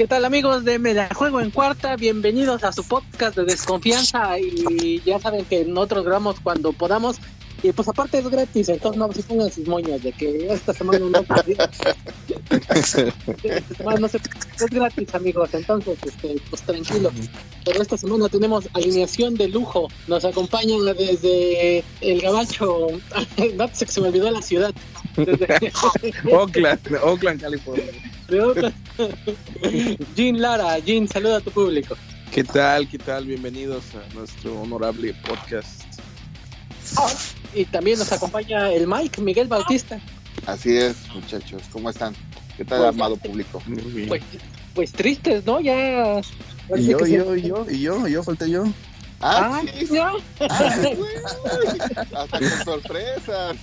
¿Qué tal amigos de Juego en Cuarta? Bienvenidos a su podcast de desconfianza y ya saben que nosotros grabamos cuando podamos y pues aparte es gratis, entonces no se pongan sus moñas de que esta semana no esta semana no se es gratis amigos, entonces este, pues tranquilo. Pero esta semana tenemos alineación de lujo, nos acompañan desde el gabacho, no se me olvidó la ciudad. Oakland, Oakland, California. Jean Lara, Jean, saluda a tu público. ¿Qué tal? ¿Qué tal? Bienvenidos a nuestro honorable podcast. Y también nos acompaña el Mike, Miguel Bautista. Así es, muchachos. ¿Cómo están? ¿Qué tal, pues, amado público? Pues, pues, tristes, ¿no? Ya. Y yo, yo, y yo, y yo, y yo, falté yo. Ah, ah sí. ¿no? hasta con sorpresas.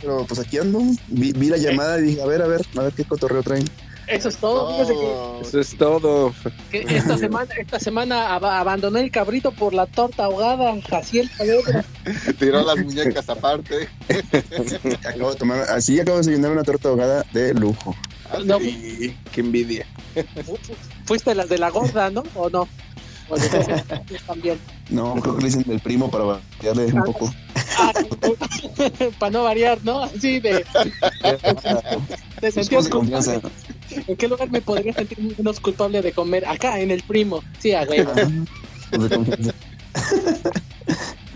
pero pues aquí ando. Vi, vi, la llamada y dije, a ver, a ver, a ver qué cotorreo traen. Eso es todo. Eso es todo. esta semana, esta semana abandoné el cabrito por la torta ahogada. Así el Tiró las muñecas aparte. acabo de tomar, así acabo de desayunar una torta ahogada de lujo. No, qué envidia. Fuiste las de la gorda, ¿no? ¿O no? también. No, creo que le dicen del primo para variarle un poco. Ah, para no variar, ¿no? Así de. de sentir confianza. ¿En qué lugar me podría sentir menos culpable de comer? Acá, en el primo. Sí, a huevo.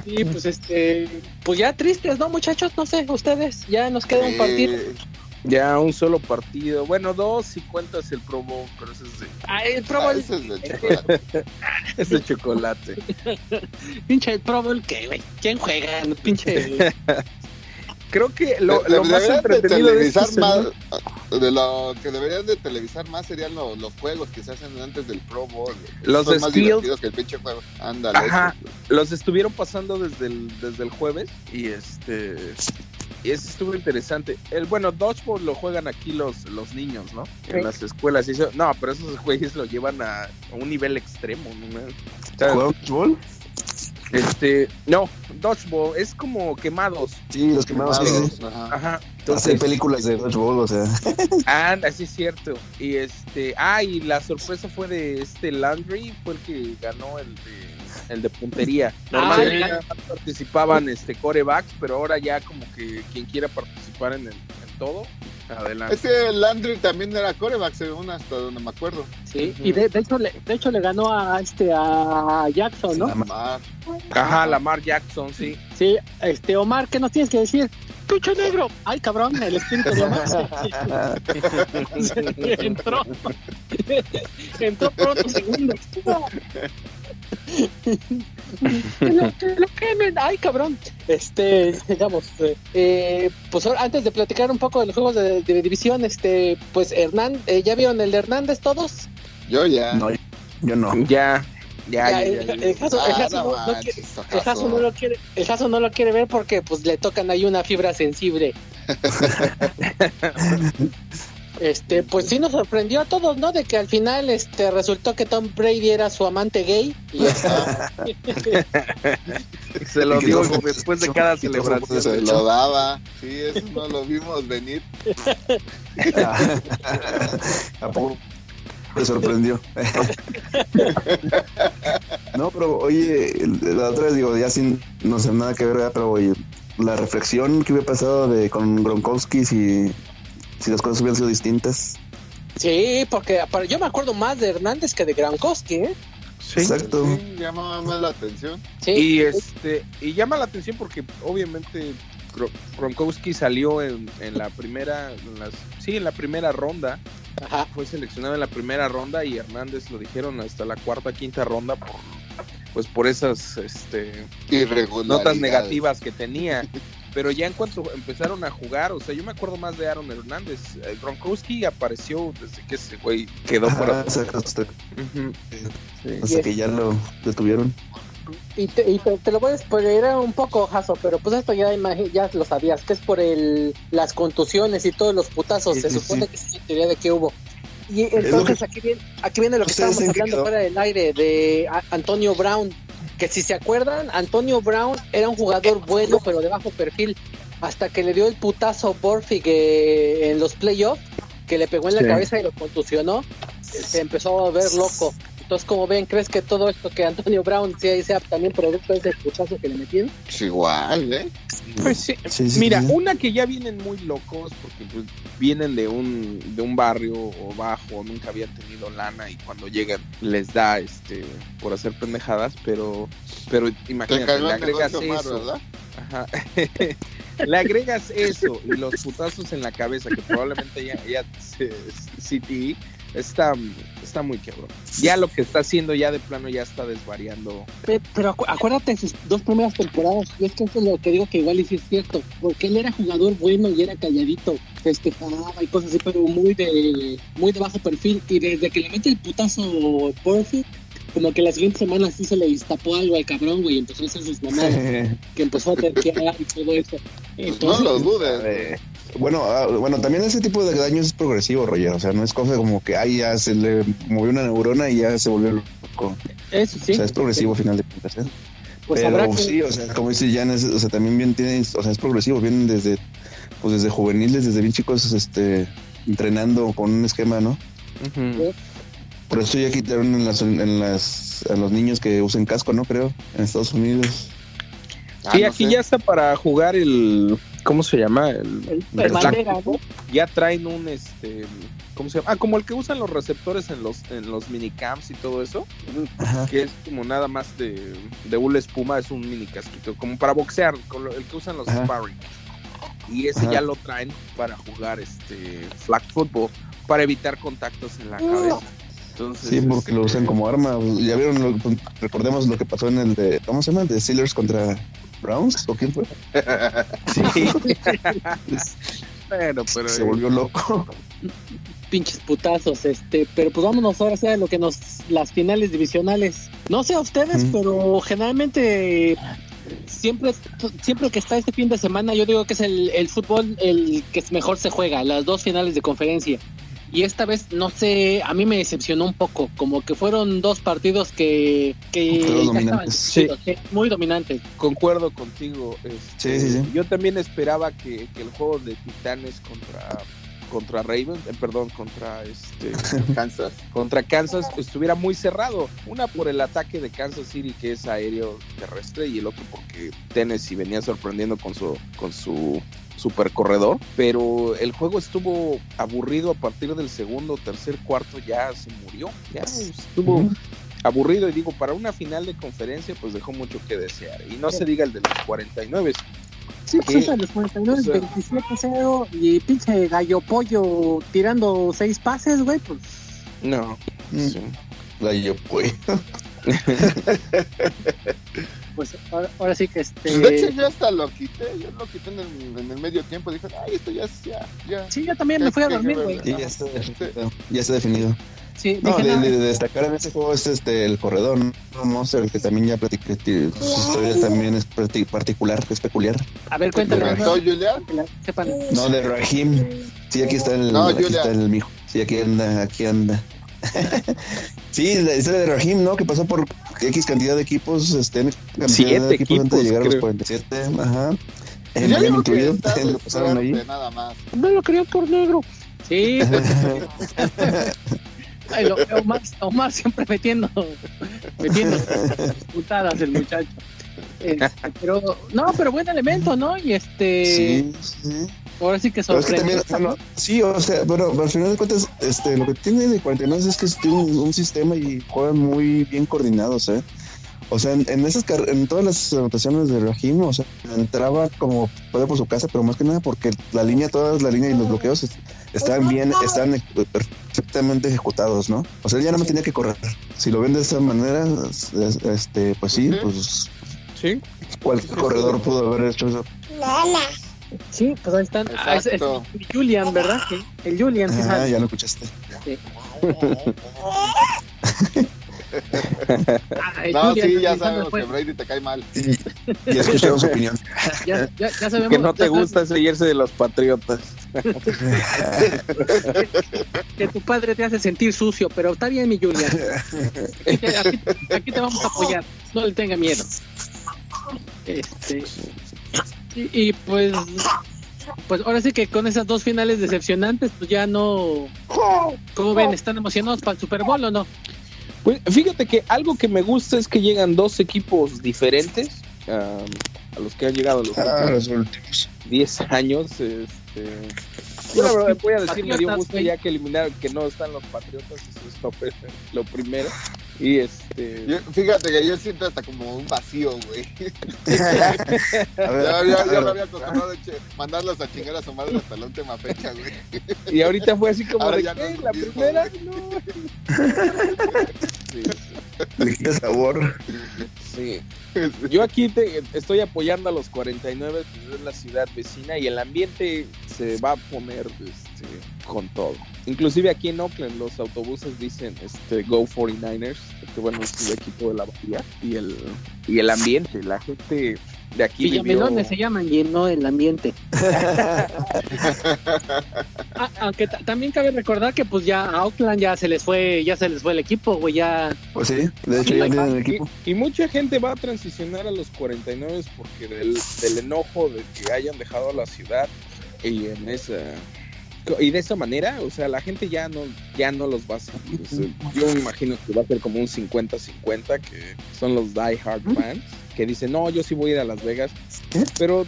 Sí, pues este, pues ya tristes, ¿no, muchachos? No sé, ustedes, ya nos queda un partido. Ya un solo partido. Bueno, dos si cuentas el Pro Bowl, pero ese es de... Ah, el Pro Bowl. Ah, ese es de chocolate. es de chocolate. pinche el Pro Bowl, ¿qué, güey? ¿Quién juega? Pinche... Creo que lo, lo más entretenido de, televisar más, de lo que deberían de televisar más serían los, los juegos que se hacen antes del Pro Bowl. Los Son más divertidos que el pinche juego. Ándale. Ajá. los estuvieron pasando desde el, desde el jueves y este eso estuvo interesante. El bueno, dodgeball lo juegan aquí los, los niños, ¿no? En las escuelas. Y eso, no, pero esos jueces lo llevan a, un nivel extremo, ¿no? ¿Dodgeball? Este, no, dodgeball es como quemados. Sí, los quemados. Ajá. Entonces, hay películas de dodgeball, o sea. Ah, sí es cierto. Y este, ah, y la sorpresa fue de este Landry, fue el que ganó el de el de puntería. Normalmente participaban este corebacks, pero ahora ya como que quien quiera participar en, el, en todo, adelante. Ese Landry también era coreback, según hasta donde me acuerdo. Sí, y de, hecho le, de hecho le ganó a este a Jackson, ¿no? Lamar. Ajá, Lamar Jackson, sí. Sí, este Omar, ¿qué nos tienes que decir? ¡Pinche negro! ¡Ay, cabrón! El espíritu de Omar. entró. entró pronto segundo. Ay, cabrón. Este, digamos, eh, pues antes de platicar un poco de los juegos de, división, este, pues Hernán, eh, ¿ya vieron el de Hernández todos? Yo ya. No, yo no. Ya. Ya, el, caso, no, lo quiere, el caso no lo quiere ver porque pues le tocan ahí una fibra sensible. Este, pues sí nos sorprendió a todos, ¿no? De que al final este resultó que Tom Brady era su amante gay y se lo dio después de cada celebración. Se lo daba, sí, eso no lo vimos venir. ¿A poco? Me sorprendió. no, pero oye, la otra vez digo, ya sin, no sé nada que ver, pero oye, la reflexión que hubiera pasado de con Gronkowski y si las cosas hubieran sido distintas. Sí, porque yo me acuerdo más de Hernández que de Gronkowski, ¿eh? Sí, Exacto. Sí, llama más la atención. Sí. Y este y llama la atención porque obviamente Gronkowski salió en, en la primera, en las, sí, en la primera ronda. Ajá. Fue seleccionado en la primera ronda y Hernández lo dijeron hasta la cuarta, quinta ronda por pues por esas este notas negativas que tenía. pero ya en cuanto empezaron a jugar, o sea, yo me acuerdo más de Aaron Hernández. El Gronkowski apareció desde que ese güey quedó fuera. Hasta, que ya lo detuvieron. Y te, lo voy a spoiler un poco, Jaso, pero pues esto ya, ya lo sabías, que es por el, las contusiones y todos los putazos. se supone que es la teoría de que hubo. Y entonces aquí, viene, aquí viene lo que estábamos hablando fuera del aire de Antonio Brown que si se acuerdan, Antonio Brown era un jugador bueno, pero de bajo perfil, hasta que le dio el putazo Borfig en los playoffs, que le pegó en la cabeza y lo contusionó, se empezó a ver loco. Entonces, como ven, ¿crees que todo esto que Antonio Brown sea, sea también producto de ese escuchazo que le metieron? Pues igual, ¿eh? Pues sí. Mira, una que ya vienen muy locos porque pues, vienen de un, de un barrio o bajo, nunca habían tenido lana y cuando llegan les da este por hacer pendejadas, pero pero imagínate, le agregas eso. Ajá. le agregas eso y los putazos en la cabeza que probablemente ya, ya City está, está muy cabrón. Ya lo que está haciendo ya de plano ya está desvariando. Pero, acuérdate sus dos primeras temporadas, y es que eso es lo que digo que igual sí es cierto, porque él era jugador bueno y era calladito, festejaba y cosas así, pero muy de, muy de bajo perfil, y desde que le mete el putazo Perfect, como que la siguiente semana sí se le destapó algo al cabrón, güey, y empezó a hacer sus mamadas, que empezó a terquear y todo eso. no lo dudes. Bueno, ah, bueno, también ese tipo de daños es progresivo, Roger. O sea, no es cosa como que ahí ya se le movió una neurona y ya se volvió loco. Eso sí. O sea, es progresivo al final de cuentas. ¿eh? Pues Pero sí, o sea, como dice Jan, o sea, también bien tiene, o sea, es progresivo, vienen desde, pues desde juveniles, desde bien chicos, este, entrenando con un esquema, ¿no? Por eso ya quitaron en las, en las, a los niños que usen casco, ¿no? Creo, en Estados Unidos. Sí, ah, aquí ya está para jugar el ¿cómo se llama? El, el, Ya traen un este ¿cómo se llama? Ah, como el que usan los receptores en los en los minicamps y todo eso, que es como nada más de, de una espuma, es un mini casquito, como para boxear, el que usan los sparring. Y ese ya lo traen para jugar este flag football para evitar contactos en la cabeza. Entonces, sí, porque lo usan este, como arma. Ya vieron, recordemos lo que pasó en el de, ¿cómo se llama? De Steelers contra Browns o quién fue? sí. pero se volvió loco. Pinches putazos, este, pero pues vámonos ahora a lo que nos las finales divisionales. No sé a ustedes, pero generalmente siempre siempre que está este fin de semana yo digo que es el, el fútbol el que mejor se juega, las dos finales de conferencia y esta vez no sé, a mí me decepcionó un poco, como que fueron dos partidos que, que sí. muy dominantes. Concuerdo contigo. Este, yo también esperaba que, el juego de Titanes contra contra Ravens, eh, perdón, contra este Kansas, contra Kansas estuviera muy cerrado. Una por el ataque de Kansas City que es aéreo terrestre y el otro porque Tennessee venía sorprendiendo con su con su super corredor, pero el juego estuvo aburrido a partir del segundo, tercer, cuarto, ya se murió, ya estuvo aburrido y digo, para una final de conferencia pues dejó mucho que desear y no se diga el de los 49. Sí, pues a los 49, 27-0 y pinche gallo pollo tirando seis pases, güey, pues... No. Mm. Gallo pollo. pues ahora, sí que este. De hecho, yo hasta lo quité, yo lo quité en el, en el medio tiempo. Dije, ay, esto ya, ya, ya. Sí, yo también me fui a dormir, güey. Sí, ya está definido. Ya está definido. Sí, no, de, de, destacar en ese juego es este el corredor, ¿no? Monster, el que también ya platiqué, su historia también es particular, es peculiar. A ver, cuéntale. ¿No, Julián? No, de Rahim. Sí, aquí está el, no, aquí está el mijo. Sí, aquí anda, aquí anda. sí, la historia de Rahim, ¿no? Que pasó por X cantidad de equipos, este, cantidad de equipos, antes de llegar a los 47, ajá. En Miami incluido, lo pasaron ahí. Nada más. No lo querían por negro. Sí. Ay, lo, Omar, Omar siempre metiendo, metiendo putadas el muchacho. Este, pero, no, pero buen elemento, ¿no? Y este. Sí, sí. Ahora sí que sorprende. sí, o sea, pero al final de cuentas, este, lo que tiene de 49 es que tiene un, sistema y juegan muy bien coordinados, ¿eh? O sea, en, esas en todas las anotaciones de Rahim, o sea, entraba como puede por su casa, pero más que nada porque la línea, todas la línea y los bloqueos estaban bien, están perfectamente ejecutados, ¿no? O sea, él ya no me tenía que correr. Si lo ven de esa manera, este, pues sí, pues sí. Cualquier corredor pudo haber hecho eso. Sí, pues ahí están. Ah, es, Julian, ¿verdad? El Julian. Ah, ya lo escuchaste. Sí. no, sí, ya sabemos que Brady te cae mal. Sí, ya escuchamos su opinión. Ya, ya, ya sabemos que no te gusta seguirse de los patriotas. que tu padre te hace sentir sucio, pero está bien, mi Julian. Aquí, aquí te vamos a apoyar. No le tenga miedo. Este, y, pues pues ahora sí que con esas dos finales decepcionantes, pues ya no. ¿Cómo ven? ¿Están emocionados para el Super Bowl o no? Pues fíjate que algo que me gusta es que llegan dos equipos diferentes a los que han llegado los, ah, últimos 10 años. Este, yo la verdad voy a decir, me dio gusto ya que eliminaron que no están los Patriotas, eso es lo, primero. Y este. fíjate que yo siento hasta como un vacío, güey. ya, ya, ya, me había acostumbrado a mandarlos a chingar a su madre hasta la última fecha, güey. Y ahorita fue así como de, ¿qué? ¿La primera? No. Sí. Le quita sabor. Sí. Yo aquí te, estoy apoyando a los 49, pues es la ciudad vecina y el ambiente se va a poner este, con todo. Inclusive aquí en Oakland los autobuses dicen este, Go 49ers, que bueno, es el equipo de la bahía y el, y el ambiente, la gente de aquí Villamelones se llaman y no el ambiente. Ah, aunque también cabe recordar que pues ya a Oakland ya se les fue, ya se les fue el equipo, güey, ya. Pues sí, de hecho ya tienen el equipo. Y, mucha gente va a transicionar a los 49 porque del, del enojo de que hayan dejado la ciudad y en esa y de esa manera, o sea, la gente ya no ya no los va a seguir. yo me imagino que va a ser como un 50-50 que son los die hard fans que dicen, "No, yo sí voy a ir a Las Vegas." Pero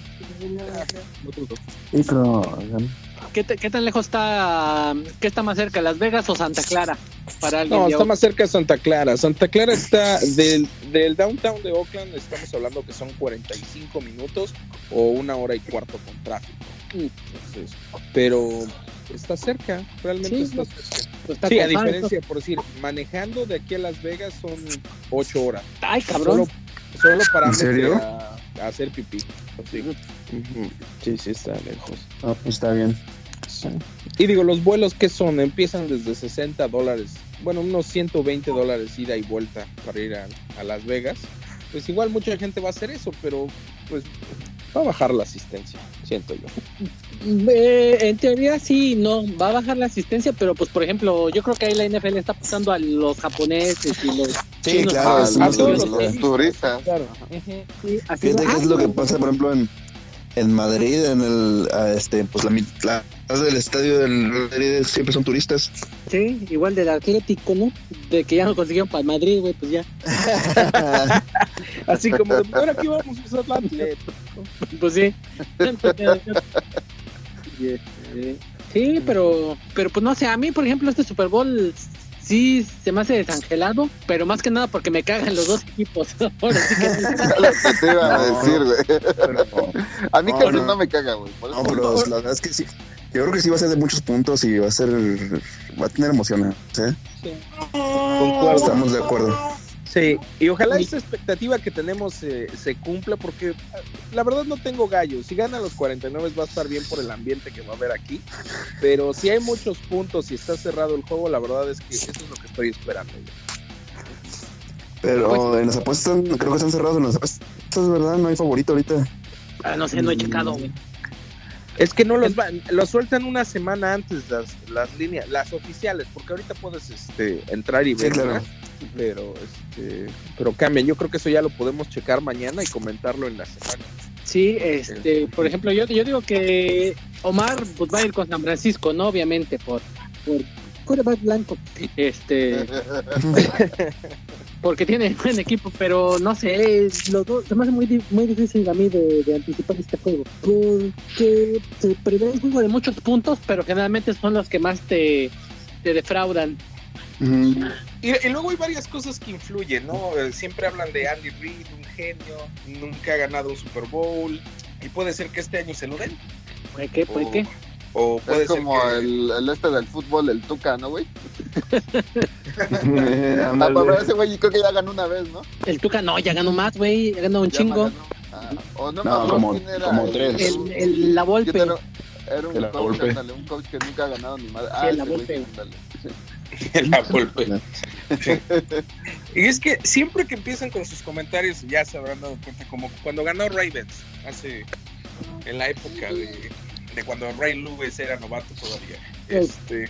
¿Qué, ¿Qué, tan lejos está, qué está más cerca, Las Vegas o Santa Clara? Para no, está más cerca de Santa Clara. Santa Clara está del, del downtown de Oakland, estamos hablando que son 45 minutos o una hora y cuarto con tráfico. Entonces, pero está cerca, realmente está cerca. Pues sí, a diferencia, por decir, manejando de aquí a Las Vegas son 8 horas. Ay, cabrón. Solo, para hacer pipí. Sí. sí, sí, está lejos. Ah, pues está bien. Y digo, los vuelos que son, empiezan desde 60 dólares, bueno, unos 120 dólares ida y vuelta para ir a, a Las Vegas. Pues igual mucha gente va a hacer eso, pero pues va a bajar la asistencia, siento yo. Eh, en teoría sí, no, va a bajar la asistencia, pero pues por ejemplo, yo creo que ahí la NFL está pasando a los japoneses y los sí, claro, a, todos los, turistas. Claro. así es lo que pasa, por ejemplo, en, en Madrid, en el, este, pues la mitad del estadio del Madrid siempre son turistas. Sí, igual del Atlético, ¿no? De que ya no consiguieron para Madrid, güey, pues ya. Así como, ahora aquí vamos a usar Pues sí. Sí, pero, pero pues no sé, a mí, por ejemplo, este Super Bowl sí se me hace desangelado, pero más que nada porque me cagan los dos equipos. Ahora sí que... te iba a decir, güey. a mí casi no, me caga, güey. No, pero la verdad es que sí. Yo creo que sí va a ser de muchos puntos y va a ser. Va a tener emoción, ¿eh? Sí. Estamos de acuerdo. Sí, y ojalá esa expectativa que tenemos eh, se cumpla porque eh, la verdad no tengo gallos. Si ganan los 49 va a estar bien por el ambiente que va a haber aquí, pero si hay muchos puntos y está cerrado el juego, la verdad es que eso es lo que estoy esperando. Pero en las apuestas creo que están cerrados en las apuestas, ¿verdad? No hay favorito ahorita. Ah, no sé, no he checado, güey. Es que no los van, los sueltan una semana antes las, las líneas, las oficiales, porque ahorita puedes este, entrar y ver, pero este, pero cambian. Yo creo que eso ya lo podemos checar mañana y comentarlo en la semana. Sí, este, por ejemplo, yo, yo digo que Omar pues, va a ir con San Francisco, ¿no? Obviamente, por, por blanco. Este. porque tiene buen equipo, pero no sé, los dos, se me hace muy, muy difícil a mí de, anticipar este juego, porque se prevé un juego de muchos puntos, pero generalmente son los que más te, te defraudan. Y, luego hay varias cosas que influyen, ¿no? Eh, siempre hablan de Andy Reid, un genio, nunca ha ganado un Super Bowl, y puede ser que este año se lo den. ¿Puede qué? ¿Puede qué? O puede es como el, el, este del fútbol, el Tuca, ¿no, güey? ah, pero ese güey creo que ya ganó una vez, ¿no? El Tuca no, ya ganó más, güey, ya ganó un chingo. Ah, o no, no, como, era como tres. El, el, la Volpe. Era, era un, coach, ándale, un coach que nunca ha ganado ni. Ah, sí, la Volpe. la Volpe. y es que siempre que empiezan con sus comentarios, ya se habrán dado cuenta, como cuando ganó Ravens, hace, en la época de de cuando Ray Lewis era novato todavía. Este,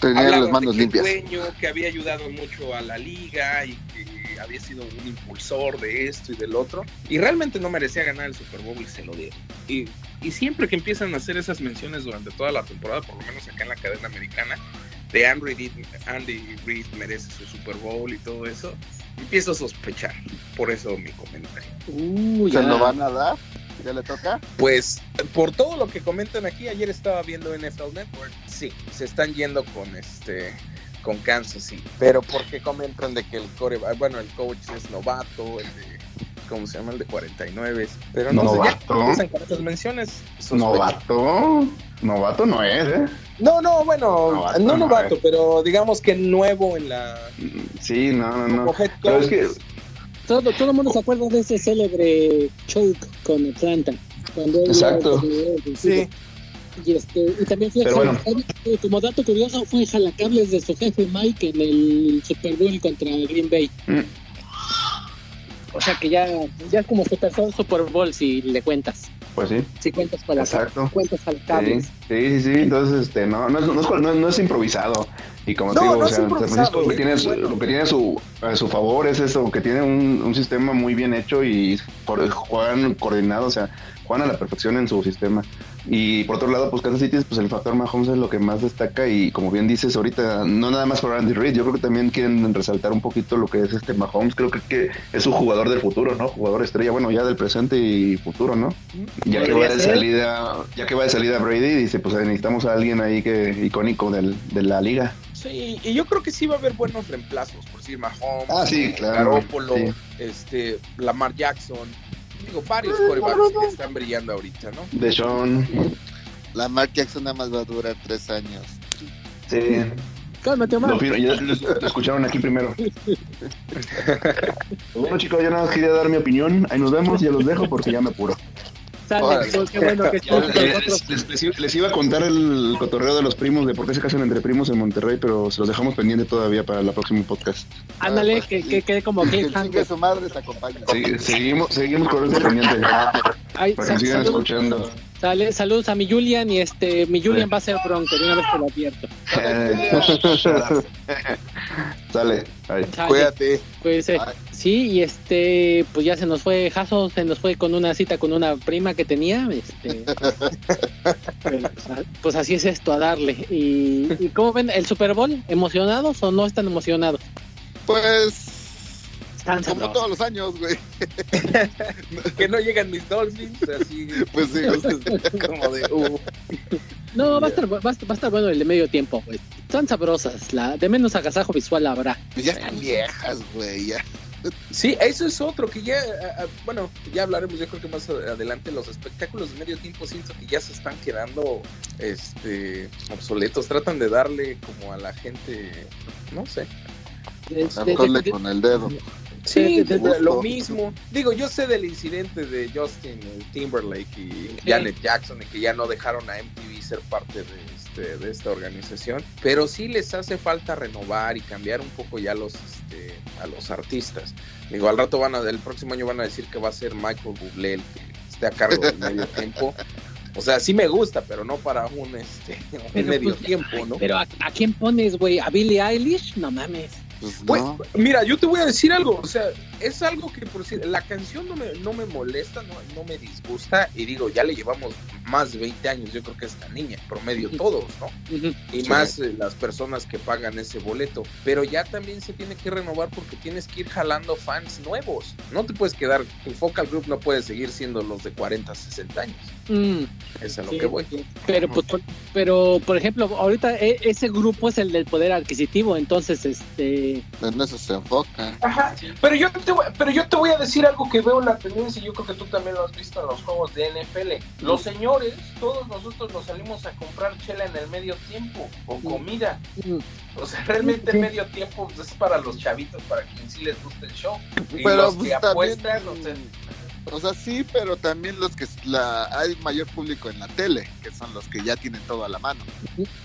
Tenía las manos limpias. Dueño que había ayudado mucho a la liga y que había sido un impulsor de esto y del otro. Y realmente no merecía ganar el Super Bowl y se lo dieron. Y, y siempre que empiezan a hacer esas menciones durante toda la temporada, por lo menos acá en la cadena americana, de Andy Reid, Andy Reid merece su Super Bowl y todo eso, empiezo a sospechar. Por eso mi comentario. Uh, ¿Se lo van a dar? ¿Ya le toca? Pues por todo lo que comentan aquí, ayer estaba viendo NFL Network, sí, se están yendo con este con Kansas, sí, pero porque comentan de que el core, bueno, el coach es novato, el de ¿cómo se llama? El de 49, pero no novato. sé, ya con esas menciones. Novato, novato no es, ¿eh? No, no, bueno, no novato, pero digamos que nuevo en la... Sí, no, no, no. Pero es que todo, todo el mundo se acuerda de ese célebre choke con Atlanta. Cuando Exacto. sí. Y, este, y también fue como dato curioso, fue jalacables de su jefe Mike en el Super Bowl contra Green Bay. Mm. O sea que ya, ya es como su tercer Super Bowl si le cuentas. Pues sí. Si cuentas para Exacto. cuentas jalacables. Sí, sí, sí, entonces este, no, no, no, no, no es improvisado. Y como te digo, o sea, San Francisco lo que tiene, lo que tiene a su, a su favor es eso, que tiene un, un sistema muy bien hecho y juegan coordinado, o sea, juegan a la perfección en su sistema. Y por otro lado, pues Kansas City, pues el factor Mahomes es lo que más destaca y como bien dices ahorita, no nada más por Andy Reid, yo creo que también quieren resaltar un poquito lo que es este Mahomes, creo que, que es un jugador del futuro, ¿no? Jugador estrella, bueno, ya del presente y futuro, ¿no? Ya que va de salida, ya que va de salida Brady, dice, pues necesitamos a alguien ahí que icónico del, de la liga. Sí, y yo creo que sí va a haber buenos reemplazos, por decir Mahomes, ah, sí, claro, este, Lamar Jackson, digo, varios corebacks que están brillando ahorita, ¿no? De Sean. Lamar Jackson nada más va a durar tres años. Sí. Cálmate, Omar. Lo, ya lo, escucharon aquí primero. bueno, chicos, yo nada más quería dar mi opinión. Ahí nos vemos, ya los dejo porque ya me apuro. Sale, qué bueno que les, les, les, iba a contar el cotorreo de los primos, de por qué se casan entre primos en Monterrey, pero se los dejamos pendiente todavía para el próximo podcast. Ándale, que quede que, como que... que su madre te acompañe. Sí, seguimos, seguimos con ese pendiente. Ay, para que sigan escuchando. Sale, saludos a mi Julian y este, mi Julian va a ser bronco, de una vez te lo advierto. Sale, cuídate. Cuídese. Sí, y este, pues ya se nos fue Jaso, se nos fue con una cita con una prima que tenía. Este, pues, pues, así es esto, a darle. ¿Y, ¿Y cómo ven el Super Bowl? ¿Emocionados o no están emocionados? Pues como todos los años, güey. que no llegan mis Dolphins, así. Pues sí, como de. Uh. No, va a, estar, va, a estar, bueno el de medio tiempo, güey. Están sabrosas, la de menos agasajo visual habrá. Ya están viejas, güey, ya. Sí, eso es otro que ya, bueno, ya hablaremos, yo creo que más adelante los espectáculos de medio tiempo siento que ya se están quedando este obsoletos, tratan de darle como a la gente, no sé. con el dedo. Sí, lo mismo. Digo, yo sé del incidente de Justin Timberlake y Janet Jackson y que ya no dejaron a MTV ser parte de, este, de esta organización, pero sí les hace falta renovar y cambiar un poco ya los este, a los artistas. Digo, al rato van a, el próximo año van a decir que va a ser Michael Bublé el que esté a cargo del medio tiempo. O sea, sí me gusta, pero no para un, este, un medio pues, tiempo, ¿no? Pero ¿a, ¿a quién pones, güey? ¿A Billie Eilish? No mames. Pues mira, yo te voy a decir algo, o sea, es algo que por si la canción no me, no me molesta, no, no me disgusta, y digo, ya le llevamos más de 20 años, yo creo que esta niña, promedio todos, ¿no? Y más eh, las personas que pagan ese boleto, pero ya también se tiene que renovar porque tienes que ir jalando fans nuevos, no te puedes quedar, tu focal group no puede seguir siendo los de 40, 60 años. Mm. Es a lo que voy. Pero, pues, pero, por ejemplo, ahorita e, ese grupo es el del poder adquisitivo, entonces, este... En eso se enfoca. Ajá, pero yo, te voy, pero yo te voy a decir algo que veo en la tendencia, y yo creo que tú también lo has visto en los juegos de NFL. Los señores, todos nosotros nos salimos a comprar chela en el medio tiempo, o comida. O sea, realmente el medio tiempo es para los chavitos, para quien sí les guste el show. Y pero los que pues, apuestan, o sea, o sea, sí, pero también los que la, hay mayor público en la tele, que son los que ya tienen todo a la mano.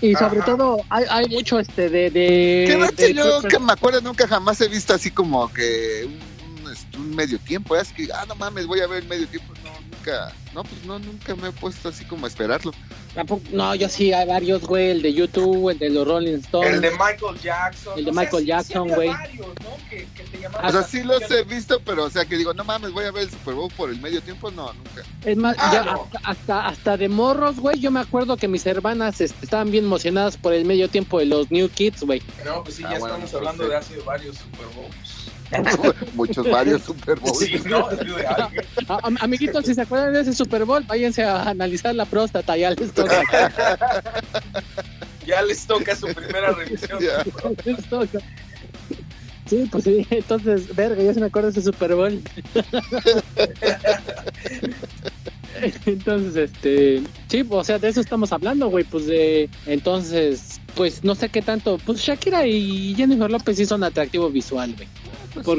Y sobre todo hay, hay mucho este de... de, que yo que me acuerdo nunca jamás he visto así como que un, este, un, medio tiempo, es que, ah, no mames, voy a ver medio tiempo. No, nunca, no, pues no, nunca me he puesto así como a esperarlo. No, yo sí, hay varios, güey. El de YouTube, el de los Rolling Stones. El de Michael Jackson. El de Michael Jackson, güey. o sea, sí los he visto, pero o sea, que digo, no mames, voy a ver el Super Bowl por el medio tiempo. No, nunca. Es más, ah, ya hasta, hasta, de morros, güey. Yo me acuerdo que mis hermanas este, estaban bien emocionadas por el medio tiempo de los New Kids, güey. No, pues sí, ya ah, estamos hablando de hace varios Super Bowls. Muchos, varios Super Bowls. Sí, no, amiguitos, si se acuerdan de ese Super Bowl, váyanse a analizar la próstata, ya les toca. ya les toca su primera revisión. les toca. Sí, pues sí, entonces, verga, ya se me acuerda de ese Super Bowl. entonces, este, sí, o sea, de eso estamos hablando, güey, pues de, entonces, pues no sé qué tanto, pues Shakira y Jennifer López sí son atractivo visual, güey. Pues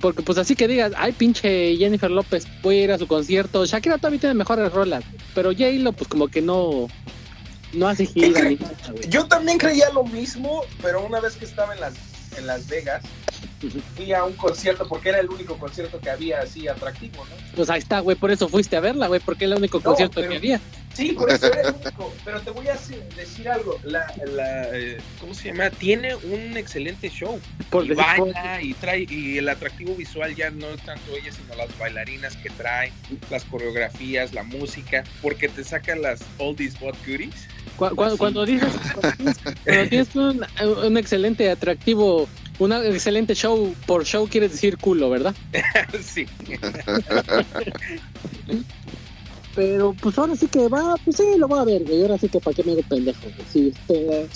porque pues así que digas, ay pinche Jennifer López, voy a ir a su concierto. Shakira todavía tiene mejores rolas, pero J-Lo pues como que no, no hace gira. Yo también creía lo mismo, pero una vez que estaba en las, en Las Vegas, fui a un concierto porque era el único concierto que había así atractivo, ¿no? Pues ahí está, güey, por eso fuiste a verla, güey, porque era el único concierto que había. Sí, por eso era el único. Pero te voy a decir algo. La, la, eh, ¿Cómo se llama? Tiene un excelente show. Por y baila y trae. Y el atractivo visual ya no es tanto ella, sino las bailarinas que trae, las coreografías, la música. Porque te sacan las oldies but goodies. Cuando, dices, cuando tienes un, un excelente atractivo un excelente show, por show quieres decir culo, ¿verdad? sí. Pero pues ahora sí que va, pues sí, lo voy a ver, güey. Ahora sí que para qué me hago pendejo, güey. Sí, este,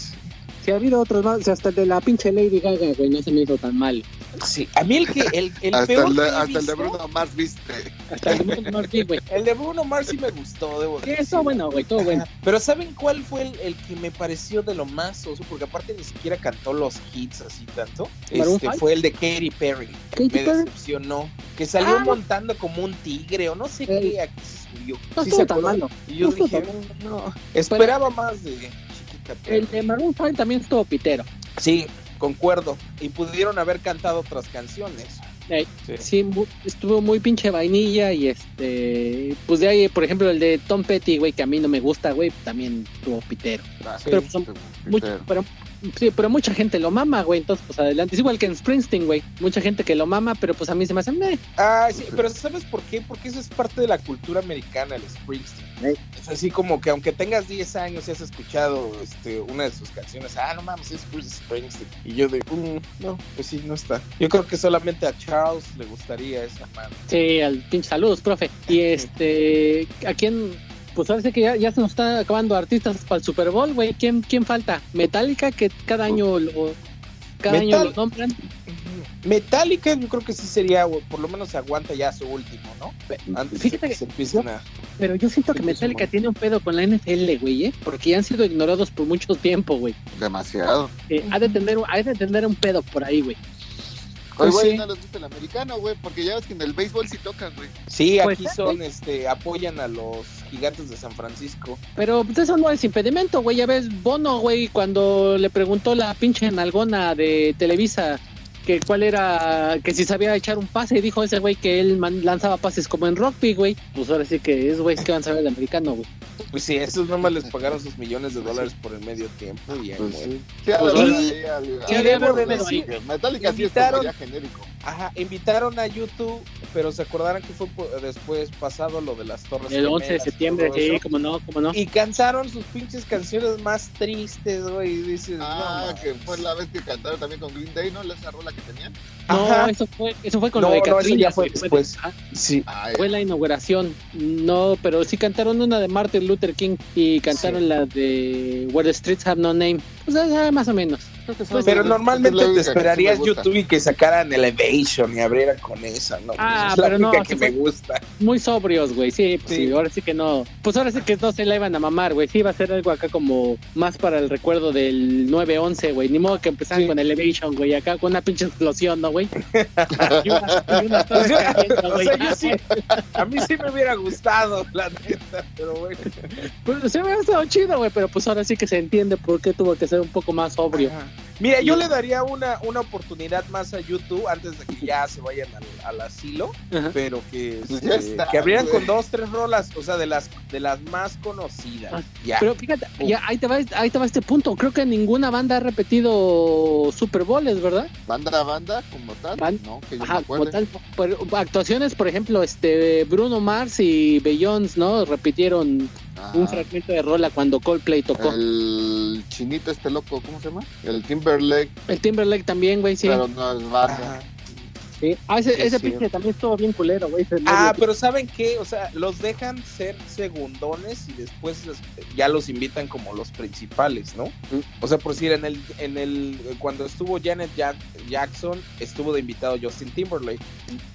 si ha habido otros más, hasta el de la pinche Lady Gaga, güey, no se me hizo tan mal. Sí, a mí el que, el, el hasta peor el de, Hasta el de Bruno Mars, viste. Hasta el de Bruno Mars, sí, güey. El de Bruno Mars sí me gustó, debo decir. Sí, todo bueno, güey, todo bueno. Pero ¿saben cuál fue el, el, que me pareció de lo más oso? Porque aparte ni siquiera cantó los hits así tanto. Este fue el de Katy Perry. me decepcionó. Que salió ah. montando como un tigre o no sé qué, aquí se subió. No sí se tan malo. Y yo dije, no, esperaba más de Chiquita Perry. El de Maroon 5 también estuvo pitero. Sí, concuerdo. Y pudieron haber cantado otras canciones. sí. estuvo muy pinche vainilla y este, pues de ahí, por ejemplo, el de Tom Petty, güey, que a mí no me gusta, güey, también estuvo pitero. Ah, pero, pues, pero Sí, pero mucha gente lo mama, güey, entonces pues adelante. Es igual que en Springsteen, güey. Mucha gente que lo mama, pero pues a mí se me hace... Meh. Ah, sí, pero ¿sabes por qué? Porque eso es parte de la cultura americana, el Springsteen. Es así como que aunque tengas 10 años y has escuchado este, una de sus canciones, ah, no mames, es Bruce Springsteen. Y yo de, mm, no, pues sí, no está. Yo creo que solamente a Charles le gustaría esa mano. Sí, al pinche saludos, profe. Y este, ¿a quién pues parece que ya, se nos está acabando artistas para el Super Bowl, güey. ¿Quién, ¿Quién falta? Metallica, que cada año lo, cada año lo nombran. Metallica yo creo que sí sería, por lo menos aguanta ya su último, ¿no? Antes Fíjate que, se empiecen a... Pero yo siento que Metallica tiene un pedo con la NFL, güey, ¿eh? Porque ya han sido ignorados por mucho tiempo, güey. Demasiado. Eh, ha, de tener, ha de tener un pedo por ahí, güey. Oye, güey, pues no les gusta el americano, güey, porque ya ves que en el béisbol sí tocan, güey. Sí, pues aquí son, este, apoyan a los gigantes de San Francisco. Pero pues, eso no es impedimento, güey, ya ves, Bono, güey, cuando le preguntó la pinche nalgona de Televisa que cuál era, que si sabía echar un pase, y dijo ese güey que él lanzaba pases como en rugby, güey. Pues ahora sí que es güey que van a saber el americano, güey. Pues sí, esos nomás les pagaron sus millones de dólares por el medio tiempo y ahí, pues sí. Sí, Metallica sí es genérico. Ajá, invitaron a YouTube, pero se acordaron que fue después pasado lo de las Torres El 11 de septiembre, sí, como no, como no. Y cantaron sus pinches canciones más tristes, güey, y dices, Ah, que fue la vez que cantaron también con Green Day, ¿no? Esa rola que tenían. No, eso fue, eso fue con no, lo de no, ya fue después. sí. Ah, fue la inauguración. No, pero sí cantaron una de Martin Luther King y cantaron la de Where the Streets Have No Name. Pues más o menos. Pues pero normalmente te esperarías YouTube y que sacaran Elevation y abrieran con esa, ¿no? Ah, es la pero no, que me gusta. Muy sobrios, güey, sí, pues sí, ahora sí que no. Pues ahora sí que no se la iban a mamar, güey. Sí, iba a ser algo acá como más para el recuerdo del 9-11, güey. Ni modo que empezaran con Elevation, güey, acá con una pinche explosión, ¿no, güey? a mí sí me hubiera gustado, la neta, pero bueno. Pues se me ha estado chido, güey, pero pues ahora sí que se entiende por qué tuvo que ser un poco más sobrio. Mira, yo le daría una, una oportunidad más a YouTube antes de que ya se vayan al, asilo, pero que, pues este, que abrieran con dos, tres rolas, o sea, de las de las más conocidas. Ah, pero fíjate, ya, ahí, te va, ahí te va este punto. Creo que ninguna banda ha repetido Super Bowls, ¿verdad? Banda a banda, como tal. no, que yo Ajá, como tal. actuaciones, por ejemplo, este Bruno Mars y Beyoncé, ¿no? Repitieron un fragmento de rola cuando Coldplay tocó. El chinito este loco, ¿cómo se llama? El Timberlake. El Timberlake también, güey, sí. Pero no es banda. Sí. Ah, ese, ese pinche también estuvo bien culero, güey. Ah, pero ¿saben qué? O sea, los dejan ser segundones y después ya los invitan como los principales, ¿no? O sea, por decir, en el, en el, cuando estuvo Janet Jackson, estuvo de invitado Justin Timberlake.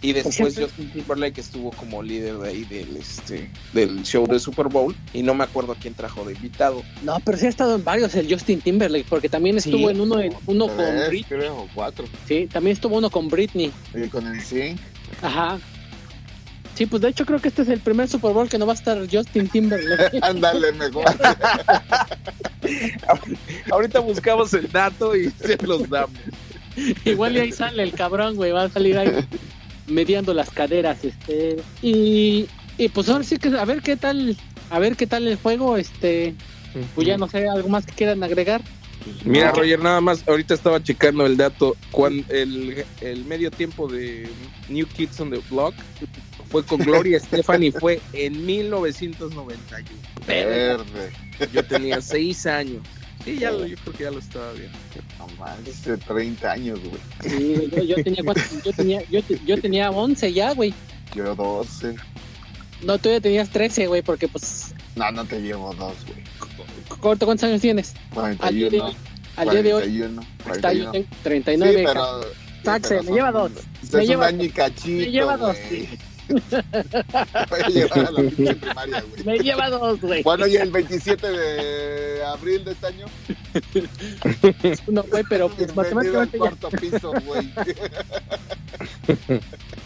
Y después Justin Timberlake estuvo como líder de ahí del, este, del show de Super Bowl. Y no me acuerdo quién trajo de invitado. No, pero sí ha estado en varios el Justin Timberlake, porque también estuvo en uno, en, uno con Britney. Creo, cuatro. Sí, también estuvo uno con Britney. Y con el Zinc. Ajá. Sí, pues de hecho creo que este es el primer Super Bowl que no va a estar Justin Timberlake. Ándale, mejor. Ahorita buscamos el dato y se los damos. Igual y ahí sale el cabrón, güey, va a salir ahí mediando las caderas, este. Y, y pues ahora sí que a ver qué tal, a ver qué tal el juego, este. Pues ya no sé, algo más que quieran agregar. Mira, Roger, nada más, ahorita estaba checando el dato. Cuando el, el medio tiempo de New Kids on the Block fue con Gloria Estefan y fue en 1991. Verde. Yo tenía seis años. Sí, ya lo, yo creo que ya lo estaba viendo. No hace 30 años, güey. Sí, yo, yo tenía, yo tenía, yo, yo tenía 11 ya, güey. Yo 12. No, tú ya tenías 13, güey, porque pues... No, no te llevo dos, güey. Corto, ¿cuántos años tienes? 41. Al día de hoy. Está 39. Sí, pero, Taxe, me lleva dos. Lleva, me lleva dos. Me lleva a la pinche primaria, güey. Me lleva dos, güey. Bueno, y el 27 de abril de este año. No, güey, pero pues matemáticamente. cuarto piso, güey.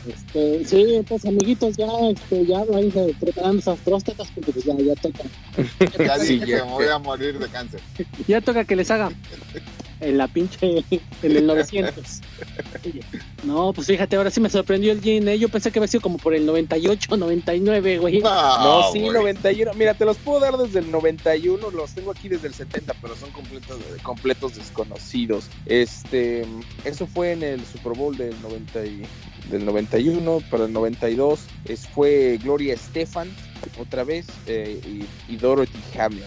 Este, sí, pues amiguitos, ya, este, ya van preparando esas próstatas porque pues ya, ya toca. Ya dije que me voy a morir de cáncer. Ya toca que les hagan en la pinche, en el 900. No, pues fíjate, ahora sí me sorprendió el GNA. Yo pensé que había sido como por el 98, 99, güey. No, sí, 91. Mira, te los puedo dar desde el 91, los tengo aquí desde el 70, pero son completos, completos desconocidos. Este, eso fue en el Super Bowl del 90 del 91 para el 92 es, fue Gloria Estefan otra vez eh, y, y Dorothy Hamill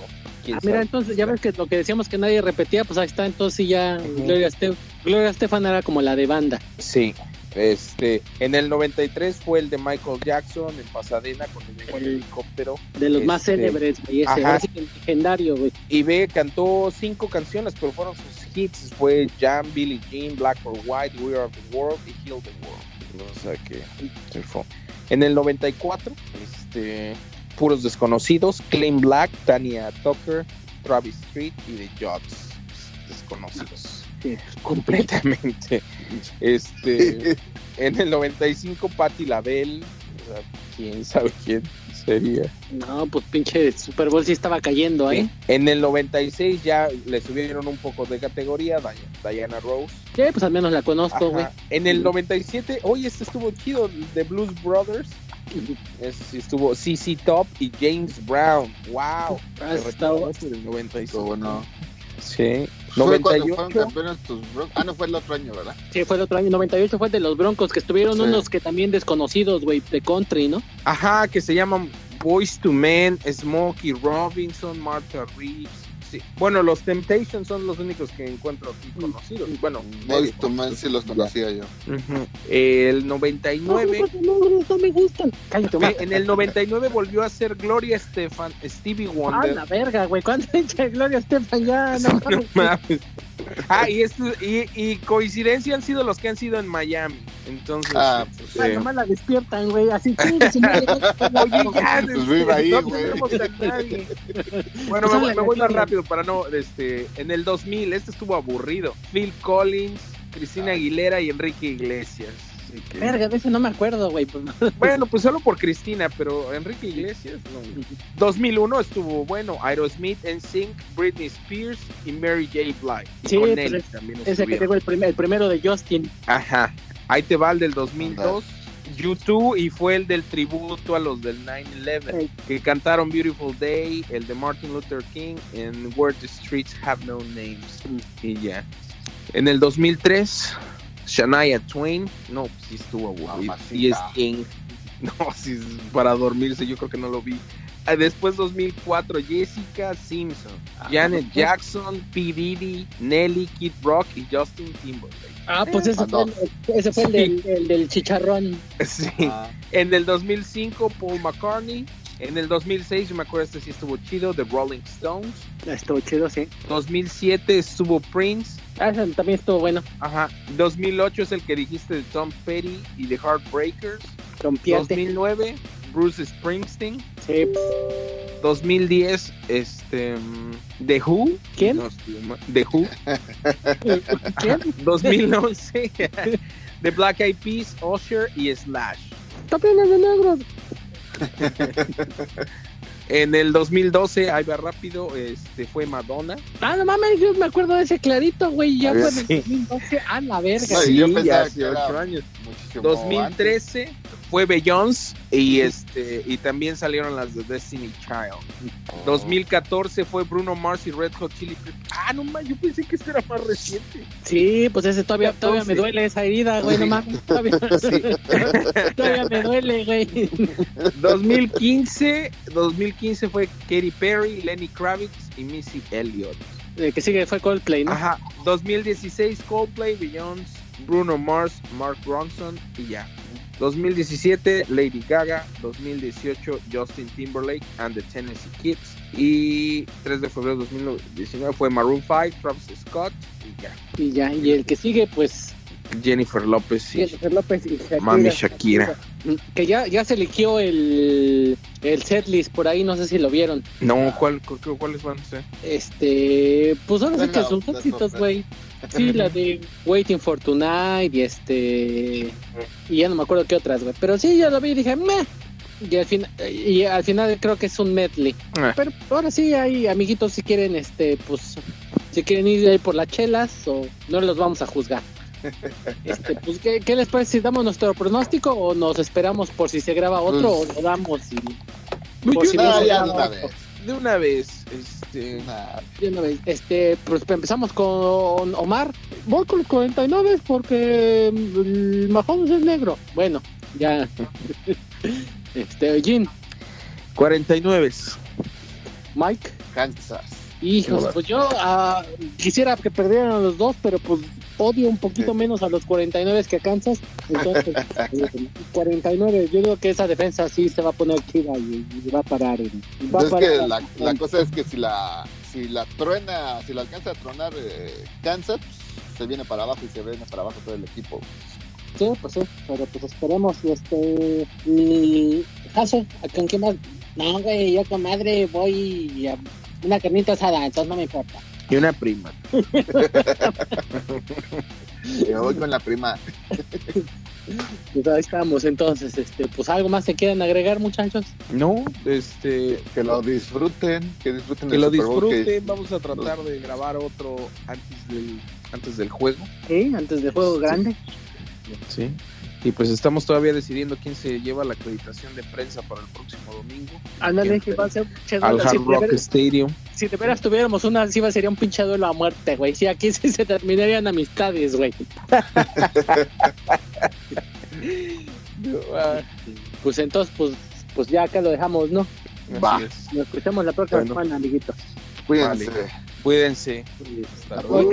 Ah, mira, entonces ya ves que lo que decíamos que nadie repetía, pues ahí está, entonces ya Gloria, Estefan era como la de banda. Sí, este, en el 93 fue el de Michael Jackson en Pasadena con el, helicóptero. De los más este, célebres, güey, ese, legendario, güey. Y ve, cantó cinco canciones, pero fueron sus hits. Fue Jam, Billie Jean, Black or White, We Are the World y Heal the World. O sea que se fue. En el 94, este, puros desconocidos, Claim Black, Tania Tucker, Travis Street y The Jobs, desconocidos. completamente. Este, en el 95 Patti LaBelle, quién sabe quién sería. No, pues pinche Super Bowl sí estaba cayendo ahí. En el 96 ya le subieron un poco de categoría Diana Rose. Sí, pues al menos la conozco, güey. En el 97, oye, este estuvo chido, The Blues Brothers. Ese sí estuvo CC Top y James Brown. ¡Wow! Ah, estaba en el 95. Bueno. Sí. ¿Fue 98. Tus ah, no fue el otro año, ¿verdad? Sí, fue el otro año. 98 fue de los Broncos, que estuvieron unos que también desconocidos, güey, de country, ¿no? Ajá, que se llaman Boys to Men, Smokey Robinson, Martha Reeves. Bueno, los Temptations son los únicos que encuentro aquí conocidos. Bueno, Boys to Men sí los conocía yo. El 99. No, me gustan. en el 99 volvió a ser Gloria Estefan, Stevie Wonder. Ah, la verga, güey. ¿Cuándo Gloria Estefan ya? No, mames. Ah, y, y, coincidencia han sido los que han sido en Miami. Entonces, ah, pues, ah, nomás la despiertan, güey. Así que Oye, ya, pues vive ahí, güey. Bueno, me, me, voy más rápido para no. este En el 2000, este estuvo aburrido. Phil Collins, Cristina Aguilera y Enrique Iglesias. Verga, de ese no me acuerdo, güey. Pues, bueno, pues solo por Cristina, pero Enrique Iglesias, no. 2001 estuvo bueno. Aerosmith, NSYNC, Britney Spears y Mary J. Blige. Sí, con pues él también ese que tengo el, primer, el primero de Justin. Ajá. Ahí te va el del 2002. YouTube y fue el del tributo a los del 9-11 que cantaron Beautiful Day, el de Martin Luther King en Where the Streets Have No Names y ya. En el 2003 Shania Twain, no, pues sí estuvo aburrido. Y es King. No, si es para dormirse, yo creo que no lo vi. Ah, después 2004, Jessica Simpson, ah, Janet Jackson, P. Diddy, Nelly, Kid Rock y Justin Timberlake. Ah, pues ese, fue, ese fue el, del, chicharrón. Sí. Ah. En el 2005, Paul McCartney. En el 2006, yo me acuerdo, este sí estuvo chido, The Rolling Stones. Estuvo chido, sí. 2007 estuvo Prince. Ah, ese también estuvo bueno. Ajá. 2008 es el que dijiste de Tom Petty y The Heartbreakers. Tom 2009, Bruce Springsteen. Sí. 2010, este. The Who. ¿Quién? The Who. ¿Quién? 2011, The Black Eyed Peas, Usher y Slash. También de negros. en el 2012, ahí va rápido, este fue Madonna. Ah, no mames, yo me acuerdo de ese clarito, güey. Ya fue en el 2012. Ah, la verga. sí, ya hace 8 años. 2013 fue Beyoncé y este y también salieron las de Destiny Child. 2014 fue Bruno Mars y Red Hot Chili Peppers. Ah, no mames, yo pensé que este era más reciente. Sí, pues ese todavía todavía me duele esa herida, güey, no mames. Todavía, todavía me duele, güey. 2015, 2015 fue Katy Perry, Lenny Kravitz y Missy Elliott. El que sigue fue Coldplay, ¿no? Ajá. 2016 Coldplay, Beyoncé, Bruno Mars, Mark Ronson y ya. 2017 Lady Gaga, 2018 Justin Timberlake and the Tennessee Kids y 3 de febrero de 2019 fue Maroon 5, Travis Scott y ya. Y ya, y el que sigue pues Jennifer López y Jennifer López y Shakira. Mami Shakira. Que ya, ya se eligió el, el setlist por ahí, no sé si lo vieron. No, ¿cuál, ¿cuáles van a ser? Este, pues ahora sí que son éxitos, güey. Sí, la de Waiting for Tonight y este. Y ya no me acuerdo qué otras, güey. Pero sí, ya lo vi y dije, meh. Y al, fin, y al final creo que es un medley. Ah. Pero ahora sí, hay amiguitos si quieren, este, pues, si quieren ir ahí por las chelas o no los vamos a juzgar. Este, pues, ¿qué, les parece si damos nuestro pronóstico o nos esperamos por si se graba otro o lo damos y por si no, de una vez. De una vez, este, de una vez, este, pues empezamos con Omar. Voy con los 49 porque el Mahomes es negro. Bueno, ya. este, Jin. 49. Mike. Kansas. Hijos, pues yo uh, quisiera que perdieran a los dos, pero pues odio un poquito menos a los 49 que a Kansas. Entonces, 49, yo digo que esa defensa sí se va a poner chida y, va a parar. Va a parar que la, la, cosa es que si la si la truena, si la alcanza a tronar eh, Kansas, pues, se viene para abajo y se viene para abajo todo el equipo. Sí, pues sí, pero pues esperemos. Y este. Y. Jaso, ¿con qué más? No, güey, yo con madre voy a una carnita asada, entonces no me importa. Y una prima. Yo voy con la prima. Pues ahí estamos, entonces, este, pues algo más se quieren agregar, muchachos. No, este, que lo disfruten, que disfruten. Que lo disfruten. Vamos a tratar de grabar otro antes del, antes del juego. Sí, antes del juego grande. Sí. Y pues estamos todavía decidiendo quién se lleva la acreditación de prensa para el próximo domingo. Ándale, que va a ser un Al Hard Rock Stadium. Si de veras tuviéramos una, sí va, sería un pinche duelo a muerte, güey. Sí, aquí sí se terminarían amistades, güey. pues entonces, pues, pues ya acá lo dejamos, ¿no? Va. Nos escuchamos la próxima semana, amiguitos. Cuídense. Cuídense. Hasta luego.